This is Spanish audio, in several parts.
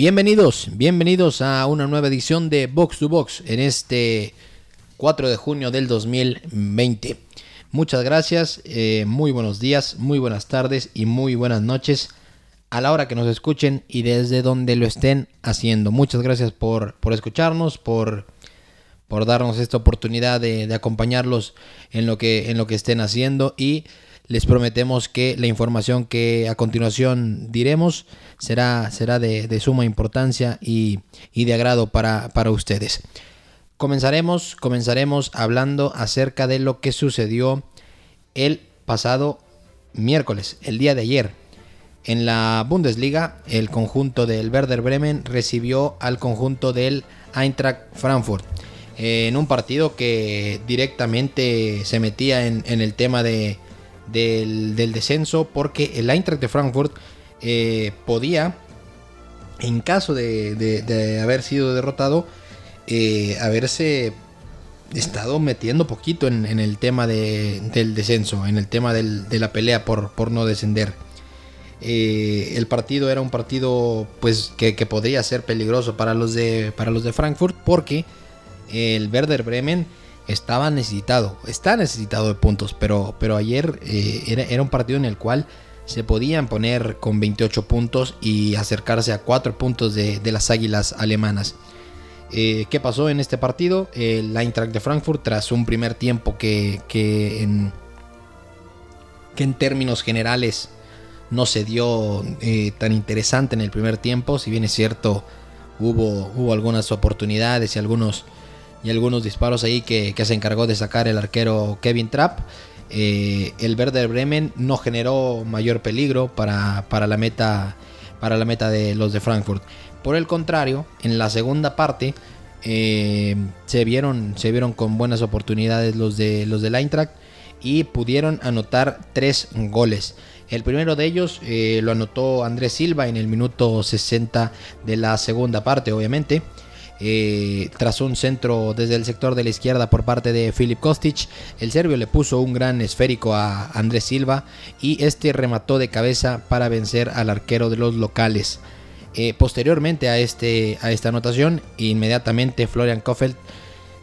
Bienvenidos, bienvenidos a una nueva edición de Box to Box en este 4 de junio del 2020. Muchas gracias, eh, muy buenos días, muy buenas tardes y muy buenas noches a la hora que nos escuchen y desde donde lo estén haciendo. Muchas gracias por, por escucharnos, por, por darnos esta oportunidad de, de, acompañarlos en lo, que, en lo que estén haciendo y les prometemos que la información que a continuación diremos será, será de, suma importancia y, y de agrado para, para, ustedes. Comenzaremos, comenzaremos hablando acerca de lo que sucedió el pasado miércoles, el día de ayer. En la Bundesliga, el conjunto del Werder Bremen recibió al conjunto del Eintracht Frankfurt en un partido que directamente se metía en el tema de, del, descenso porque el Eintracht de Frankfurt eh, podía, en caso de, haber sido derrotado, eh, haberse estado metiendo poquito en, el tema de, del descenso, en el tema de la pelea por, no descender. Eh, el partido era un partido pues que, que, podría ser peligroso para los de, para los de Frankfurt porque el Werder Bremen estaba necesitado, está necesitado de puntos, pero, pero ayer eh, era, un partido en el cual se podían poner con 28 puntos y acercarse a 4 puntos de, de las águilas alemanas. Eh, ¿Qué pasó en este partido? El Eintracht de Frankfurt, tras un primer tiempo que, que, en, que en términos generales no se dio eh, tan interesante en el primer tiempo, si bien es cierto, hubo, hubo algunas oportunidades y algunos y algunos disparos ahí que, que se encargó de sacar el arquero Kevin Trapp. Eh, el Werder Bremen no generó mayor peligro para, para, la meta, para la meta de los de Frankfurt. Por el contrario, en la segunda parte eh, se, vieron, se vieron con buenas oportunidades los de los del Eintracht y pudieron anotar tres goles. El primero de ellos eh, lo anotó Andrés Silva en el minuto 60 de la segunda parte, obviamente. Eh, tras un centro desde el sector de la izquierda por parte de Filip Kostic, el serbio le puso un gran esférico a Andrés Silva y este remató de cabeza para vencer al arquero de los locales. Eh, posteriormente a, este, a esta anotación, inmediatamente Florian Kofeld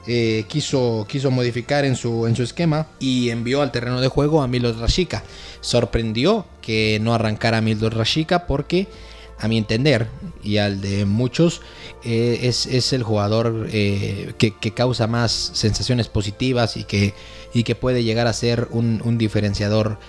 eh, quiso, quiso modificar en su, en su esquema y envió al terreno de juego a Milos Rashica. Sorprendió que no arrancara a Milos Rashica porque a mi entender y al de muchos, eh, es, es, el jugador eh, que, que, causa más sensaciones positivas y que, y que puede llegar a ser un, un diferenciador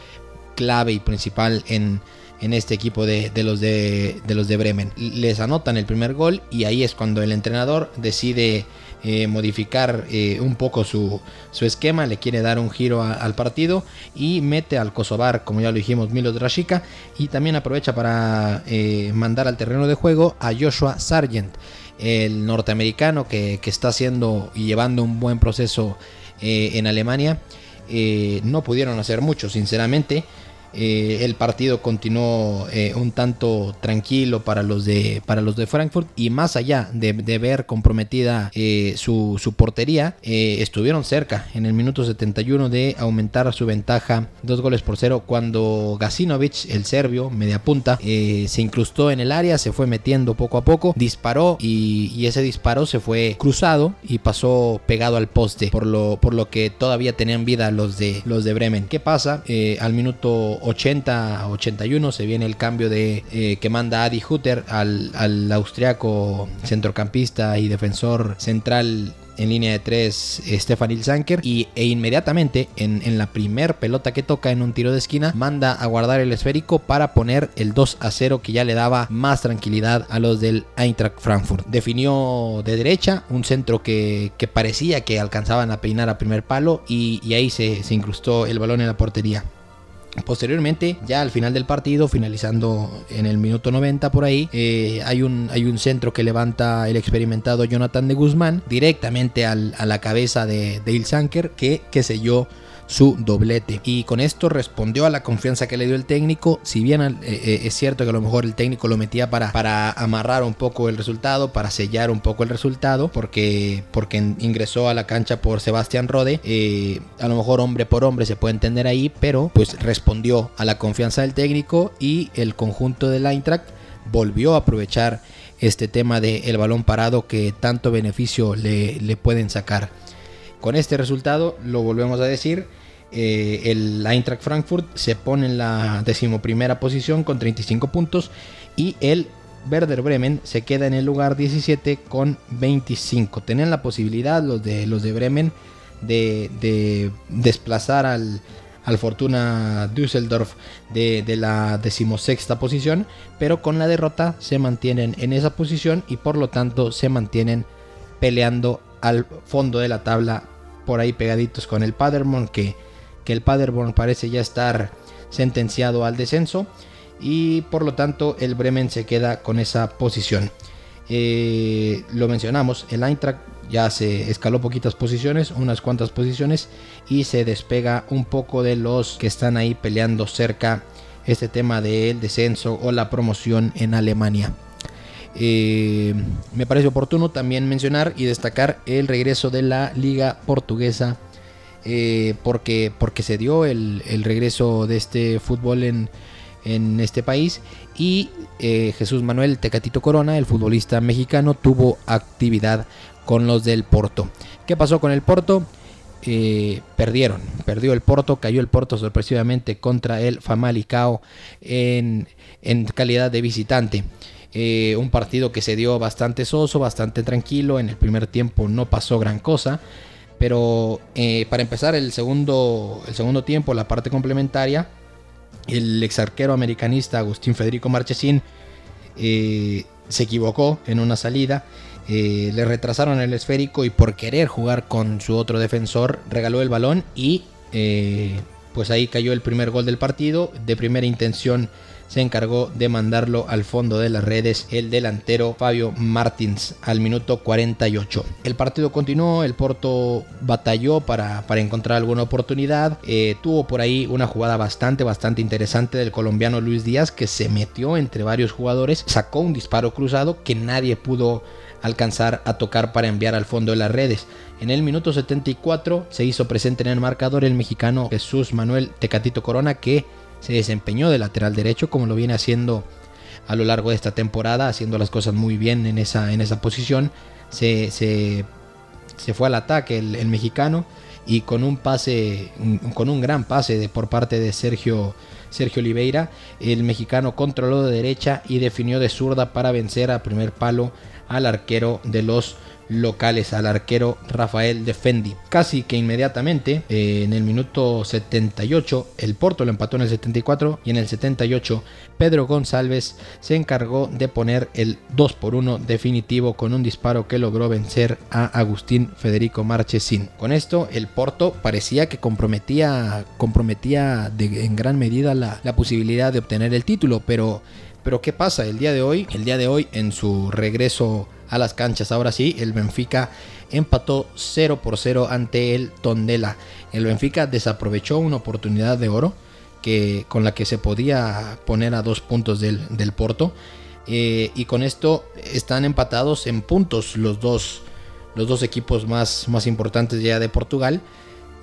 clave y principal en, en este equipo de, de, los de, de, los de Bremen. Les anotan el primer gol y ahí es cuando el entrenador decide eh, modificar eh, un poco su, su, esquema, le quiere dar un giro al partido y mete al Kosovar, como ya lo dijimos, Milos Drashica y también aprovecha para eh, mandar al terreno de juego a Joshua Sargent, el norteamericano que, que está haciendo y llevando un buen proceso en Alemania. no pudieron hacer mucho, sinceramente. Eh, el partido continuó eh, un tanto tranquilo para los de, para los de Frankfurt y más allá de, ver comprometida eh, su, su, portería, estuvieron cerca en el minuto 71 de aumentar su ventaja dos goles por cero cuando Gasinovic, el serbio, media punta, se incrustó en el área, se fue metiendo poco a poco, disparó y, y, ese disparo se fue cruzado y pasó pegado al poste, por lo, por lo que todavía tenían vida los de, los de Bremen. ¿Qué pasa? al minuto 80 a 81 se viene el cambio de eh, que manda Adi Hutter al, al austriaco centrocampista y defensor central en línea de tres Stefan Ilzanker y e inmediatamente en, en, la primer pelota que toca en un tiro de esquina manda a guardar el esférico para poner el 2 a 0 que ya le daba más tranquilidad a los del Eintracht Frankfurt. Definió de derecha un centro que, que parecía que alcanzaban a peinar a primer palo y, y ahí se, se incrustó el balón en la portería. Posteriormente, ya al final del partido, finalizando en el minuto 90 por ahí, eh, hay, un, hay un centro que levanta el experimentado Jonathan de Guzmán directamente al, a la cabeza de, de Ilsanker que, que selló su doblete. Y con esto respondió a la confianza que le dio el técnico. Si bien eh, eh, es cierto que a lo mejor el técnico lo metía para, para amarrar un poco el resultado, para sellar un poco el resultado, porque, porque ingresó a la cancha por Sebastián Rode. Eh, a lo mejor hombre por hombre se puede entender ahí, pero pues respondió a la confianza del técnico y el conjunto del Eintracht volvió a aprovechar este tema del el balón parado que tanto beneficio le, le, pueden sacar. Con este resultado, lo volvemos a decir, eh, el Eintracht Frankfurt se pone en la decimoprimera posición con 35 puntos y el Werder Bremen se queda en el lugar 17 con 25. Tienen la posibilidad los de, los de Bremen de, de desplazar al, al Fortuna Düsseldorf de, de, la decimosexta posición, pero con la derrota se mantienen en esa posición y por lo tanto se mantienen peleando al fondo de la tabla por ahí pegaditos con el Paderborn que, que el Paderborn parece ya estar sentenciado al descenso y por lo tanto el Bremen se queda con esa posición. Eh, lo mencionamos, el Eintracht ya se escaló poquitas posiciones, unas cuantas posiciones y se despega un poco de los que están ahí peleando cerca este tema del descenso o la promoción en Alemania. Eh, me parece oportuno también mencionar y destacar el regreso de la liga portuguesa eh, porque, porque se dio el, regreso de este fútbol en, en este país y eh, Jesús Manuel Tecatito Corona, el futbolista mexicano, tuvo actividad con los del Porto. ¿Qué pasó con el Porto? Eh, perdieron, perdió el Porto, cayó el Porto sorpresivamente contra el Famalicao en, en calidad de visitante. Un partido que se dio bastante soso, bastante tranquilo. En el primer tiempo no pasó gran cosa. Pero para empezar el segundo, el segundo tiempo, la parte complementaria, el ex arquero americanista Agustín Federico Marchesín eh, se equivocó en una salida. Eh, le retrasaron el esférico y por querer jugar con su otro defensor regaló el balón y eh, pues ahí cayó el primer gol del partido. De primera intención se encargó de mandarlo al fondo de las redes el delantero Fabio Martins al minuto 48. El partido continuó, el Porto batalló para, para encontrar alguna oportunidad, eh, tuvo por ahí una jugada bastante, bastante interesante del colombiano Luis Díaz que se metió entre varios jugadores, sacó un disparo cruzado que nadie pudo alcanzar a tocar para enviar al fondo de las redes. En el minuto 74 se hizo presente en el marcador el mexicano Jesús Manuel Tecatito Corona que se desempeñó de lateral derecho como lo viene haciendo a lo largo de esta temporada, haciendo las cosas muy bien en esa, en esa posición. Se, se, fue al ataque el, mexicano y con un pase, con un gran pase de, por parte de Sergio, Sergio Oliveira, el mexicano controló de derecha y definió de zurda para vencer a primer palo al arquero de los locales al arquero Rafael Defendi. Casi que inmediatamente, eh, en el minuto 78, el Porto lo empató en el 74 y en el 78 Pedro González se encargó de poner el 2 por 1 definitivo con un disparo que logró vencer a Agustín Federico Marchesín. Con esto el Porto parecía que comprometía, comprometía en gran medida la, la posibilidad de obtener el título, pero pero ¿qué pasa? El día de hoy, el día de hoy en su regreso a las canchas. Ahora sí, el Benfica empató 0 por 0 ante el Tondela. El Benfica desaprovechó una oportunidad de oro que, con la que se podía poner a dos puntos del, Porto. Eh, y con esto están empatados en puntos los dos, los dos equipos más, más importantes ya de Portugal.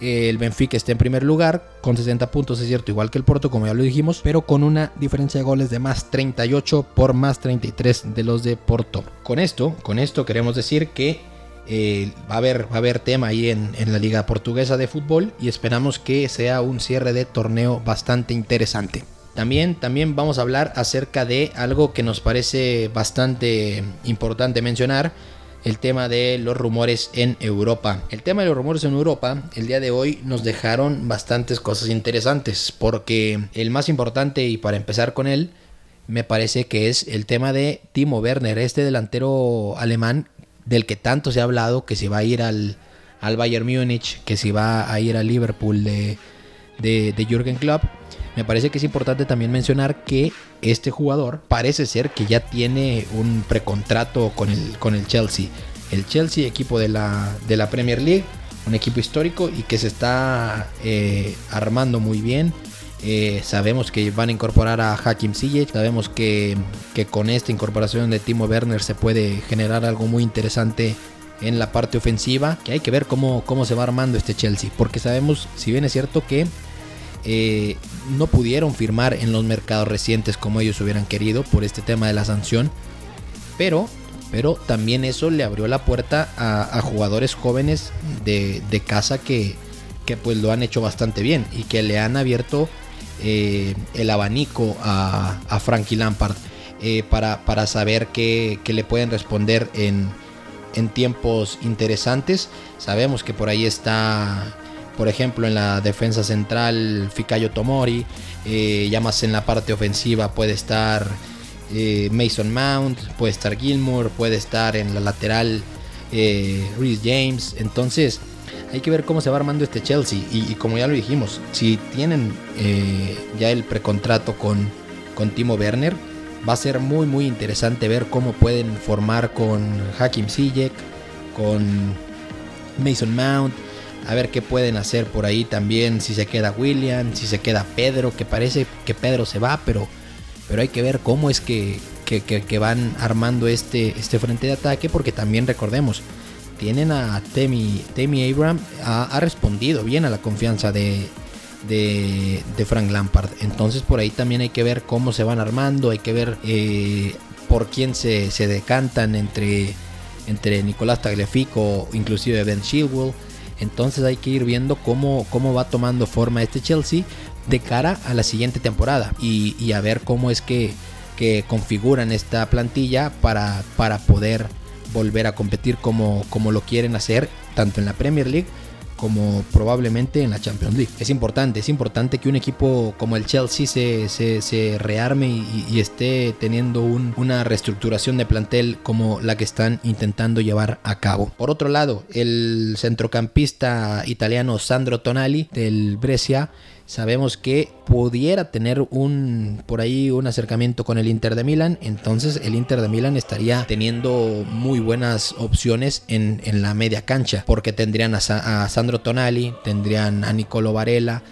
El Benfica está en primer lugar con 60 puntos, es cierto, igual que el Porto, como ya lo dijimos, pero con una diferencia de goles de más 38 por más 33 de los de Porto. Con esto, con esto queremos decir que eh, va, a haber, va a haber tema ahí en, en, la Liga Portuguesa de Fútbol y esperamos que sea un cierre de torneo bastante interesante. También, también vamos a hablar acerca de algo que nos parece bastante importante mencionar el tema de los rumores en Europa. El tema de los rumores en Europa, el día de hoy nos dejaron bastantes cosas interesantes, porque el más importante y para empezar con él, me parece que es el tema de Timo Werner, este delantero alemán del que tanto se ha hablado, que se va a ir al, al Bayern Múnich, que se va a ir al Liverpool de, de, de Jürgen Klopp. Me parece que es importante también mencionar que este jugador parece ser que ya tiene un precontrato con el, con el Chelsea. El Chelsea, equipo de la, de la Premier League, un equipo histórico y que se está eh, armando muy bien. Eh, sabemos que van a incorporar a Hakim Ziyech. Sabemos que, que, con esta incorporación de Timo Werner se puede generar algo muy interesante en la parte ofensiva. Que hay que ver cómo, cómo se va armando este Chelsea. Porque sabemos, si bien es cierto que eh, no pudieron firmar en los mercados recientes como ellos hubieran querido por este tema de la sanción. pero, pero también eso le abrió la puerta a, jugadores jóvenes de, casa que, que, pues lo han hecho bastante bien y que le han abierto eh, el abanico a, a Frankie Lampard eh, para, para, saber qué, le pueden responder en, en tiempos interesantes. Sabemos que por ahí está por ejemplo, en la defensa central, Fikayo Tomori. Eh, ya más en la parte ofensiva puede estar eh, Mason Mount, puede estar Gilmore, puede estar en la lateral eh, James. Entonces, hay que ver cómo se va armando este Chelsea. Y, como ya lo dijimos, si tienen ya el precontrato con, con Timo Werner, va a ser muy, muy interesante ver cómo pueden formar con Hakim Ziyech, con Mason Mount a ver qué pueden hacer por ahí también, si se queda William, si se queda Pedro, que parece que Pedro se va, pero, pero hay que ver cómo es que, que, van armando este, este frente de ataque, porque también recordemos, tienen a Temi, Temi Abraham, ha, respondido bien a la confianza de, de, Frank Lampard. Entonces por ahí también hay que ver cómo se van armando, hay que ver eh, por quién se, se, decantan entre, entre Nicolás Tagliafico, inclusive Ben Chilwell. Entonces hay que ir viendo cómo, cómo va tomando forma este Chelsea de cara a la siguiente temporada y, a ver cómo es que, configuran esta plantilla para, para poder volver a competir como, como lo quieren hacer tanto en la Premier League como probablemente en la Champions League. Es importante, es importante que un equipo como el Chelsea se, rearme y, esté teniendo una reestructuración de plantel como la que están intentando llevar a cabo. Por otro lado, el centrocampista italiano Sandro Tonali del Brescia sabemos que pudiera tener un por ahí un acercamiento con el Inter de Milán, entonces el Inter de Milán estaría teniendo muy buenas opciones en, la media cancha, porque tendrían a, a Sandro Tonali, tendrían a Nicolo Varela,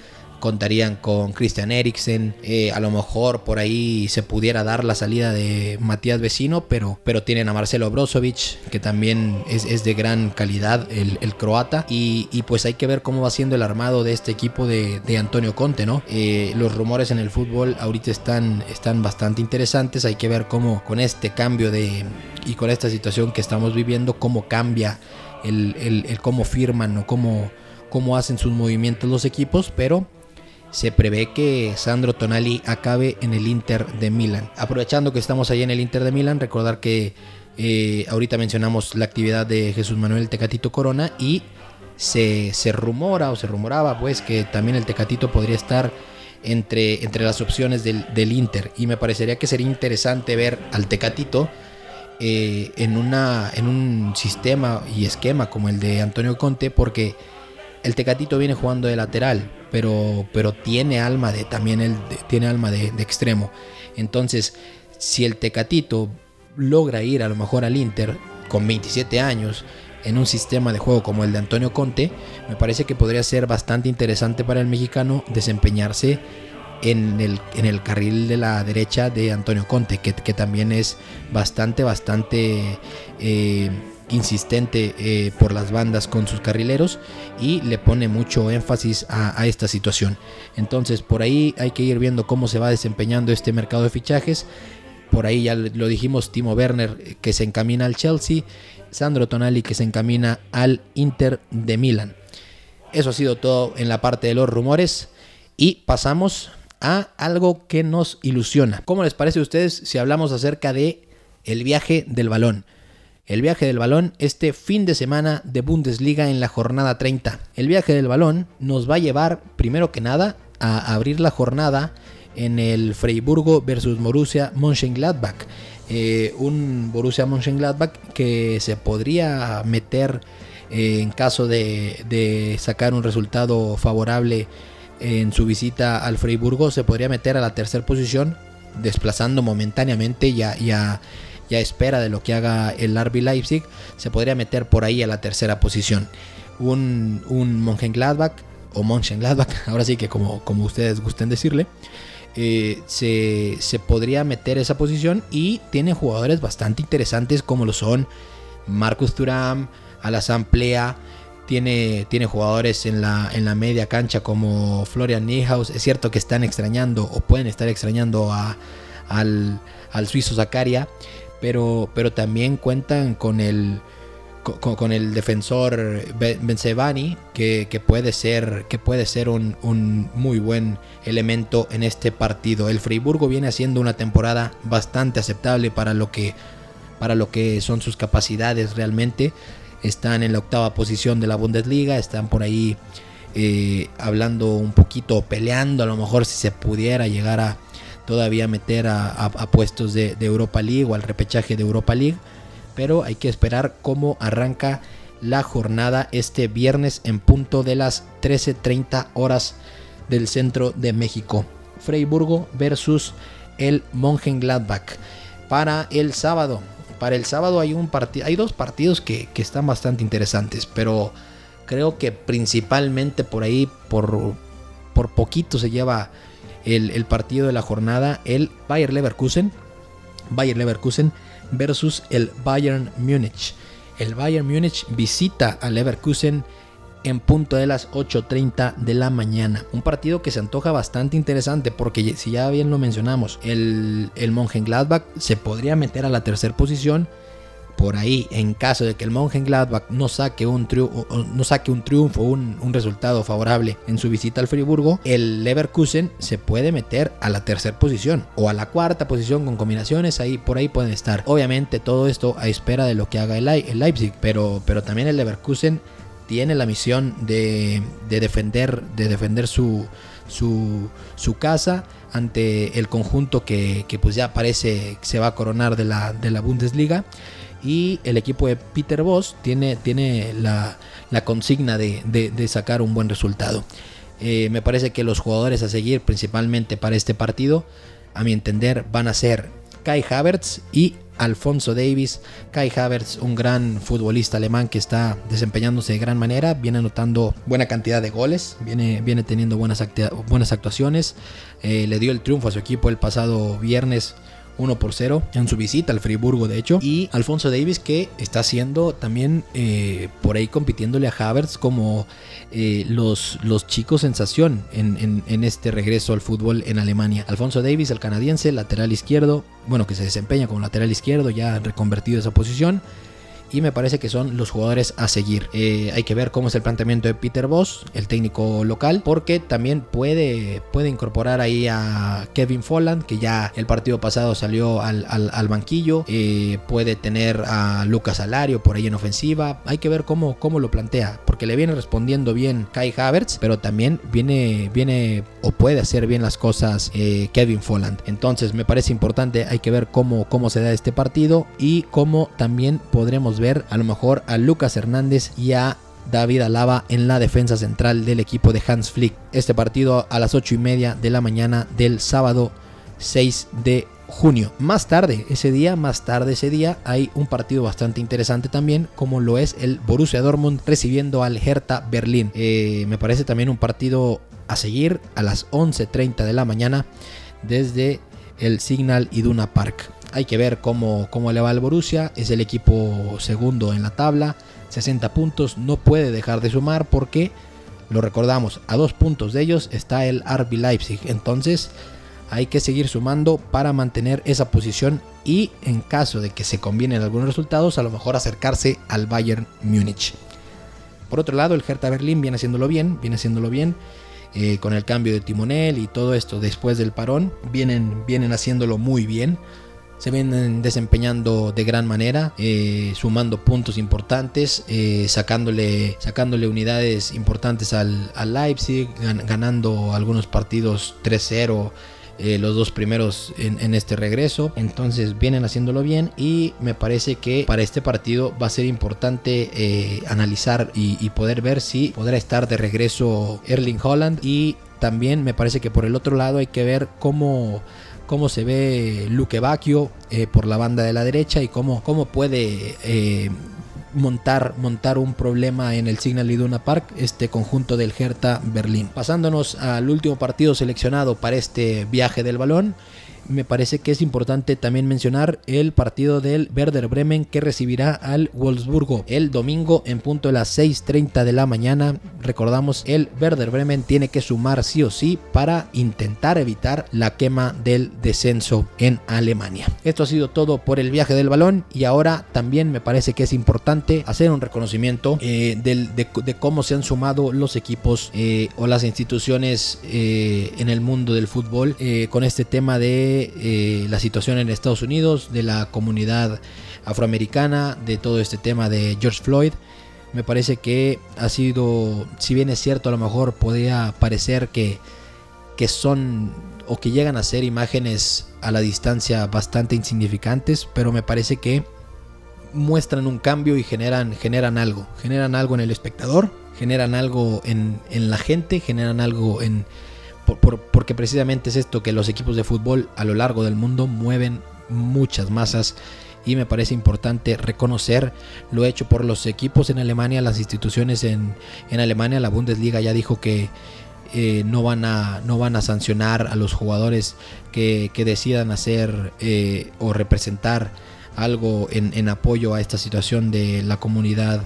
contarían con Christian Eriksen, eh, a lo mejor por ahí se pudiera dar la salida de Matías Vecino, pero, pero tienen a Marcelo Brozovic, que también es, de gran calidad, el, croata, y, pues hay que ver cómo va siendo el armado de este equipo de, Antonio Conte, ¿no? Eh, los rumores en el fútbol ahorita están, están bastante interesantes, hay que ver cómo con este cambio de y con esta situación que estamos viviendo, cómo cambia el, el, cómo firman o cómo, cómo hacen sus movimientos los equipos, pero se prevé que Sandro Tonali acabe en el Inter de Milán. Aprovechando que estamos ahí en el Inter de Milán, recordar que eh, ahorita mencionamos la actividad de Jesús Manuel Tecatito Corona y se, rumora o se rumoraba pues que también el Tecatito podría estar entre, entre las opciones del, Inter y me parecería que sería interesante ver al Tecatito eh, en, una, en un sistema y esquema como el de Antonio Conte porque el Tecatito viene jugando de lateral, pero, pero tiene alma de también el, tiene alma de, extremo. Entonces, si el Tecatito logra ir a lo mejor al Inter con 27 años en un sistema de juego como el de Antonio Conte, me parece que podría ser bastante interesante para el mexicano desempeñarse en el, en el carril de la derecha de Antonio Conte, que, también es bastante, bastante... Eh, insistente eh, por las bandas con sus carrileros y le pone mucho énfasis a, esta situación. Entonces por ahí hay que ir viendo cómo se va desempeñando este mercado de fichajes. Por ahí ya lo dijimos, Timo Werner eh, que se encamina al Chelsea, Sandro Tonali que se encamina al Inter de Milán. Eso ha sido todo en la parte de los rumores y pasamos a algo que nos ilusiona. ¿Cómo les parece a ustedes si hablamos acerca de el viaje del balón? El viaje del balón este fin de semana de Bundesliga en la jornada 30. El viaje del balón nos va a llevar, primero que nada, a abrir la jornada en el Freiburgo versus Borussia Mönchengladbach. Eh, un Borussia Mönchengladbach que se podría meter eh, en caso de, sacar un resultado favorable en su visita al Freiburgo, se podría meter a la tercera posición, desplazando momentáneamente ya, ya espera de lo que haga el RB Leipzig, se podría meter por ahí a la tercera posición. Un, un Mönchengladbach o Mönchengladbach, ahora sí que como, como ustedes gusten decirle, eh, se, se, podría meter esa posición y tiene jugadores bastante interesantes como lo son Marcus Thuram, Alassane Plea, tiene, tiene jugadores en la, en la media cancha como Florian Niehaus. Es cierto que están extrañando o pueden estar extrañando a, al, al suizo Zakaria, pero, pero también cuentan con el, con, el defensor Benzebani, que, que, puede ser, que puede ser un, un, muy buen elemento en este partido. El Freiburgo viene haciendo una temporada bastante aceptable para lo que, para lo que son sus capacidades realmente. Están en la octava posición de la Bundesliga, están por ahí eh, hablando un poquito, peleando a lo mejor si se pudiera llegar a todavía meter a, puestos de, Europa League o al repechaje de Europa League pero hay que esperar cómo arranca la jornada este viernes en punto de las 13.30 horas del centro de México. Freiburgo versus el Mönchengladbach. Para el sábado, para el sábado hay un hay dos partidos que, están bastante interesantes, pero creo que principalmente por ahí, por, por poquito se lleva el, partido de la jornada, el Bayer Leverkusen. Bayer Leverkusen versus el Bayern Múnich. El Bayern Múnich visita al Leverkusen en punto de las 8.30 de la mañana. Un partido que se antoja bastante interesante porque si ya bien lo mencionamos, el, el Mönchengladbach se podría meter a la tercera posición por ahí, en caso de que el Mönchengladbach no saque un, no saque un triunfo, un, resultado favorable en su visita al Friburgo, el Leverkusen se puede meter a la tercera posición o a la cuarta posición con combinaciones, ahí por ahí pueden estar. Obviamente todo esto a espera de lo que haga el, Leipzig, pero, pero también el Leverkusen tiene la misión de, de defender, de defender su, su, casa ante el conjunto que, que, pues ya parece que se va a coronar de la, de la Bundesliga y el equipo de Peter Voss tiene, tiene la, consigna de, sacar un buen resultado. Eh, me parece que los jugadores a seguir principalmente para este partido, a mi entender, van a ser Kai Havertz y Alfonso Davis. Kai Havertz, un gran futbolista alemán que está desempeñándose de gran manera, viene anotando buena cantidad de goles, viene, viene teniendo buenas, buenas actuaciones. Eh, le dio el triunfo a su equipo el pasado viernes 1 por 0 en su visita al Friburgo, de hecho. Y Alfonso Davis, que está haciendo también eh, por ahí compitiéndole a Havertz como eh, los, los chicos sensación en, en, este regreso al fútbol en Alemania. Alfonso Davis, el canadiense, lateral izquierdo, bueno, que se desempeña como lateral izquierdo, ya reconvertido esa posición y me parece que son los jugadores a seguir. Eh, hay que ver cómo es el planteamiento de Peter Voss, el técnico local, porque también puede, puede incorporar ahí a Kevin Folland, que ya el partido pasado salió al, banquillo, eh, puede tener a Lucas Alario por ahí en ofensiva, hay que ver cómo, cómo lo plantea, porque le viene respondiendo bien Kai Havertz, pero también viene, viene o puede hacer bien las cosas eh, Kevin Folland. Entonces me parece importante, hay que ver cómo, cómo se da este partido y cómo también podremos ver ver a lo mejor a Lucas Hernández y a David Alaba en la defensa central del equipo de Hans Flick. Este partido a las 8 y media de la mañana del sábado 6 de junio. Más tarde, ese día, más tarde ese día, hay un partido bastante interesante también, como lo es el Borussia Dortmund recibiendo al Hertha Berlín. Eh, me parece también un partido a seguir a las 11.30 de la mañana desde el Signal Iduna Park. Hay que ver cómo, cómo le va al Borussia. Es el equipo segundo en la tabla. 60 puntos. No puede dejar de sumar porque, lo recordamos, a dos puntos de ellos está el RB Leipzig. Entonces hay que seguir sumando para mantener esa posición y en caso de que se combinen algunos resultados, a lo mejor acercarse al Bayern Múnich. Por otro lado, el Hertha Berlín viene haciéndolo bien, viene haciéndolo bien. Eh, con el cambio de timonel y todo esto después del parón, vienen, vienen haciéndolo muy bien se vienen desempeñando de gran manera, eh, sumando puntos importantes, eh, sacándole, sacándole unidades importantes al, Leipzig, ganando algunos partidos 3-0. Eh, los dos primeros en, este regreso. Entonces vienen haciéndolo bien y me parece que para este partido va a ser importante analizar y, y, poder ver si podrá estar de regreso Erling Holland y también me parece que por el otro lado hay que ver cómo cómo se ve Luque Bacchio eh, por la banda de la derecha y cómo, cómo puede eh, montar, montar un problema en el Signal Iduna Park, este conjunto del Hertha Berlín. Pasándonos al último partido seleccionado para este viaje del balón. Me parece que es importante también mencionar el partido del Werder Bremen que recibirá al Wolfsburgo el domingo en punto de las 6.30 de la mañana. Recordamos, el Werder Bremen tiene que sumar sí o sí para intentar evitar la quema del descenso en Alemania. Esto ha sido todo por el viaje del balón y ahora también me parece que es importante hacer un reconocimiento eh, de, cómo se han sumado los equipos eh, o las instituciones eh, en el mundo del fútbol con este tema de la situación en Estados Unidos, de la comunidad afroamericana, de todo este tema de George Floyd. Me parece que ha sido, si bien es cierto, a lo mejor podría parecer que, que son o que llegan a ser imágenes a la distancia bastante insignificantes, pero me parece que muestran un cambio y generan, generan algo. Generan algo en el espectador, generan algo en, la gente, generan algo en... porque precisamente es esto que los equipos de fútbol a lo largo del mundo mueven muchas masas y me parece importante reconocer lo hecho por los equipos en Alemania, las instituciones en, en Alemania, la Bundesliga ya dijo que eh, no, van a, no van a sancionar a los jugadores que, decidan hacer eh, o representar algo en, apoyo a esta situación de la comunidad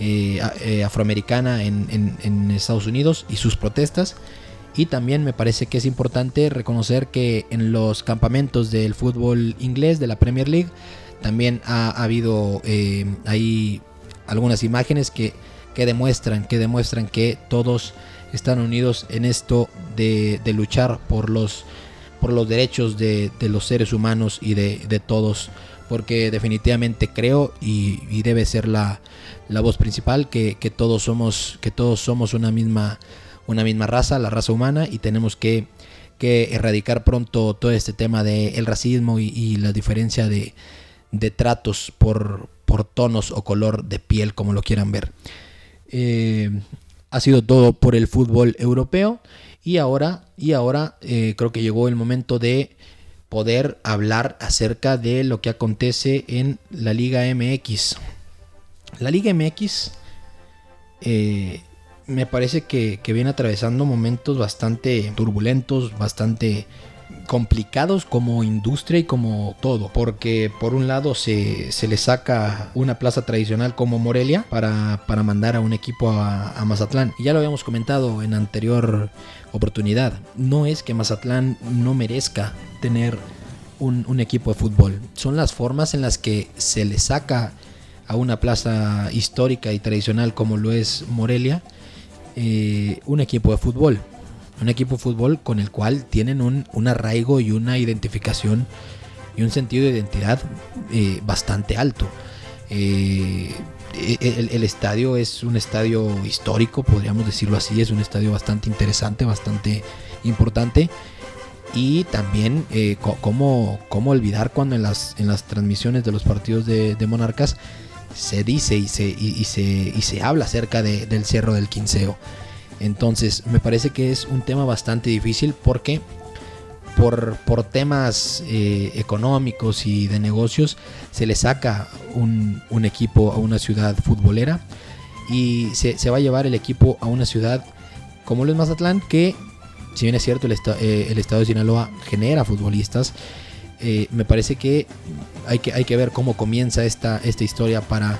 eh, afroamericana en, en, Estados Unidos y sus protestas. Y también me parece que es importante reconocer que en los campamentos del fútbol inglés de la Premier League también ha, habido ahí algunas imágenes que, que demuestran que demuestran que todos están unidos en esto de, luchar por los, por los derechos de, los seres humanos y de, todos, porque definitivamente creo y, debe ser la, voz principal que, todos somos, que todos somos una misma, una misma raza, la raza humana, y tenemos que, erradicar pronto todo este tema del racismo y, la diferencia de, tratos por, por tonos o color de piel, como lo quieran ver. Eh, ha sido todo por el fútbol europeo y ahora, y ahora eh, creo que llegó el momento de poder hablar acerca de lo que acontece en la Liga MX. La Liga MX eh, me parece que, que, viene atravesando momentos bastante turbulentos, bastante complicados como industria y como todo, porque por un lado se, le saca una plaza tradicional como Morelia para, mandar a un equipo a, Mazatlán. Y ya lo habíamos comentado en anterior oportunidad, no es que Mazatlán no merezca tener un, equipo de fútbol, son las formas en las que se le saca a una plaza histórica y tradicional como lo es Morelia, eh, un equipo de fútbol un equipo de fútbol con el cual tienen un, arraigo y una identificación y un sentido de identidad eh, bastante alto. Eh, el, estadio es un estadio histórico, podríamos decirlo así, es un estadio bastante interesante, bastante importante. Y también, eh, cómo, olvidar cuando en las, en las transmisiones de los partidos de, Monarcas se dice y se, y, se, y se habla acerca del Cerro del Quinceo. Entonces, me parece que es un tema bastante difícil porque por, por temas eh, económicos y de negocios se le saca un, equipo a una ciudad futbolera y se, va a llevar el equipo a una ciudad como lo es Mazatlán que si bien es cierto el, eh, el estado de Sinaloa genera futbolistas eh, me parece que hay, que hay que ver cómo comienza esta, esta historia para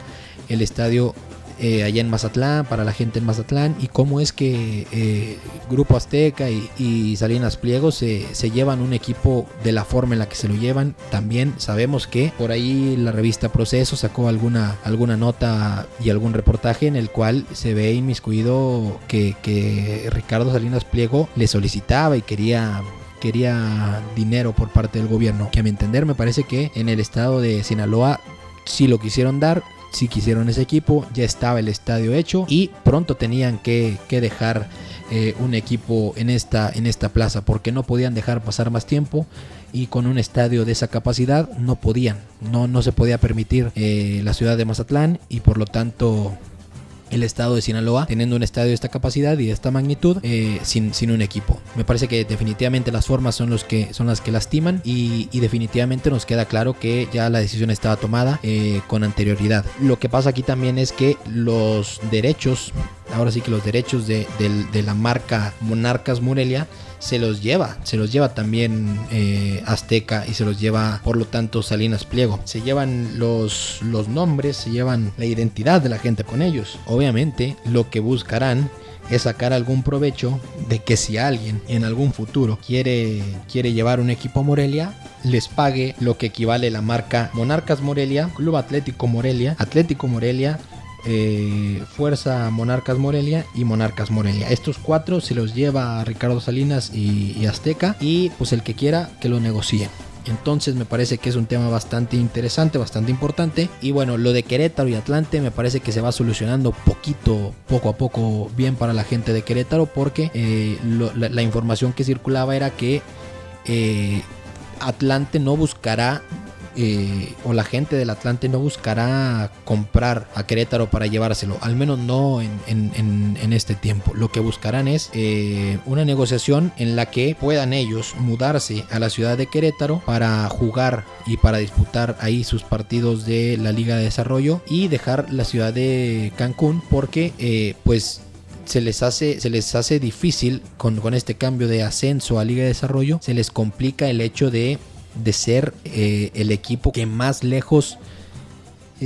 el estadio eh, allá en Mazatlán, para la gente en Mazatlán, y cómo es que eh, Grupo Azteca y, Salinas Pliegos se, llevan un equipo de la forma en la que se lo llevan. También sabemos que por ahí la revista Proceso sacó alguna, alguna nota y algún reportaje en el cual se ve inmiscuido que, que Ricardo Salinas Pliego le solicitaba y quería quería dinero por parte del gobierno, que a mi entender me parece que en el estado de Sinaloa sí lo quisieron dar, si quisieron ese equipo, ya estaba el estadio hecho y pronto tenían que, dejar eh, un equipo en esta, en esta plaza porque no podían dejar pasar más tiempo y con un estadio de esa capacidad no podían, no, no se podía permitir eh, la ciudad de Mazatlán y por lo tanto el estado de Sinaloa teniendo un estadio de esta capacidad y de esta magnitud eh, sin, sin, un equipo. Me parece que definitivamente las formas son, los que, son las que lastiman y, definitivamente nos queda claro que ya la decisión estaba tomada eh, con anterioridad. Lo que pasa aquí también es que los derechos ahora sí que los derechos de, la marca Monarcas Morelia se los lleva, se los lleva también eh, Azteca y se los lleva por lo tanto Salinas Pliego. Se llevan los, los nombres, se llevan la identidad de la gente con ellos. Obviamente lo que buscarán es sacar algún provecho de que si alguien en algún futuro quiere, quiere llevar un equipo a Morelia, les pague lo que equivale la marca Monarcas Morelia, Club Atlético Morelia, Atlético Morelia, eh, Fuerza Monarcas Morelia y Monarcas Morelia. Estos cuatro se los lleva a Ricardo Salinas y, Azteca y pues el que quiera que lo negocie. Entonces me parece que es un tema bastante interesante, bastante importante. Y bueno, lo de Querétaro y Atlante me parece que se va solucionando poquito, poco a poco bien para la gente de Querétaro porque eh, la, información que circulaba era que eh, Atlante no buscará eh, o la gente del Atlante no buscará comprar a Querétaro para llevárselo, al menos no en, este tiempo. Lo que buscarán es eh, una negociación en la que puedan ellos mudarse a la ciudad de Querétaro para jugar y para disputar ahí sus partidos de la Liga de Desarrollo y dejar la ciudad de Cancún porque eh, pues se les hace, se les hace difícil con, con, este cambio de ascenso a Liga de Desarrollo, se les complica el hecho de de ser eh, el equipo que más lejos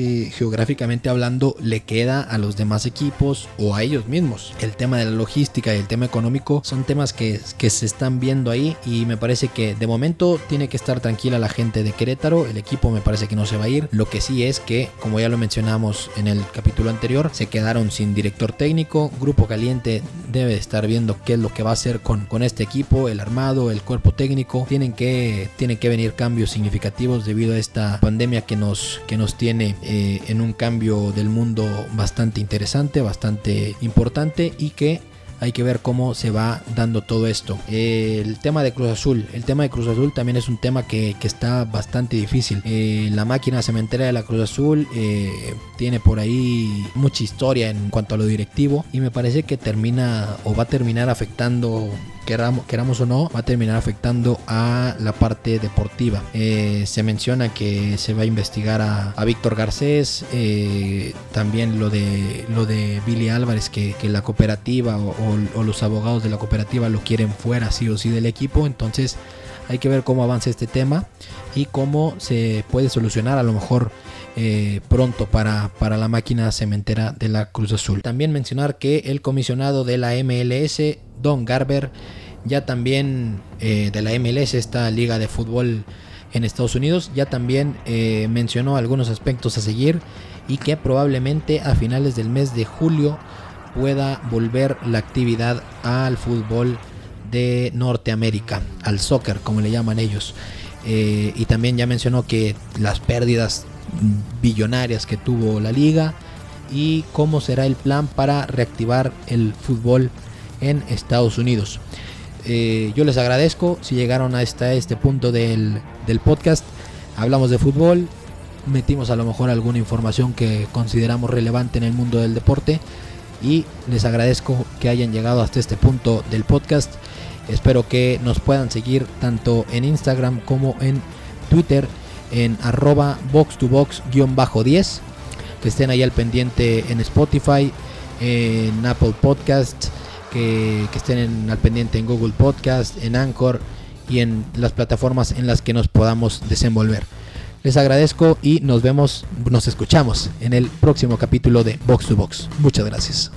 eh, geográficamente hablando le queda a los demás equipos o a ellos mismos. El tema de la logística y el tema económico son temas que, que, se están viendo ahí y me parece que de momento tiene que estar tranquila la gente de Querétaro. El equipo me parece que no se va a ir. Lo que sí es que, como ya lo mencionamos en el capítulo anterior, se quedaron sin director técnico. Grupo Caliente debe estar viendo qué es lo que va a hacer con, con este equipo, el armado, el cuerpo técnico. Tienen que, tienen que venir cambios significativos debido a esta pandemia que nos, que nos tiene eh, en un cambio del mundo bastante interesante, bastante importante y que hay que ver cómo se va dando todo esto. el tema de Cruz Azul. El tema de Cruz Azul también es un tema que, está bastante difícil. Eh, la máquina cementera de la Cruz Azul eh, tiene por ahí mucha historia en cuanto a lo directivo y me parece que termina o va a terminar afectando queramos, o no, va a terminar afectando a la parte deportiva. Eh, se menciona que se va a investigar a, Víctor Garcés, eh, también lo de, lo de Billy Álvarez, que, la cooperativa o, los abogados de la cooperativa lo quieren fuera sí o sí del equipo, entonces hay que ver cómo avanza este tema y cómo se puede solucionar a lo mejor eh, pronto para, para la máquina cementera de la Cruz Azul. También mencionar que el comisionado de la MLS, Don Garber, ya también eh, de la MLS, esta liga de fútbol en Estados Unidos, ya también eh, mencionó algunos aspectos a seguir y que probablemente a finales del mes de julio pueda volver la actividad al fútbol de Norteamérica, al soccer como le llaman ellos. y también ya mencionó que las pérdidas billonarias que tuvo la liga y cómo será el plan para reactivar el fútbol en Estados Unidos. Eh, yo les agradezco si llegaron hasta este punto del, del podcast. Hablamos de fútbol, metimos a lo mejor alguna información que consideramos relevante en el mundo del deporte y les agradezco que hayan llegado hasta este punto del podcast. Espero que nos puedan seguir tanto en Instagram como en Twitter en arroba box to box 10 que estén ahí al pendiente en Spotify en Apple Podcast que, estén al pendiente en Google Podcast en Anchor y en las plataformas en las que nos podamos desenvolver. Les agradezco y nos vemos nos escuchamos en el próximo capítulo de Box to Box. Muchas gracias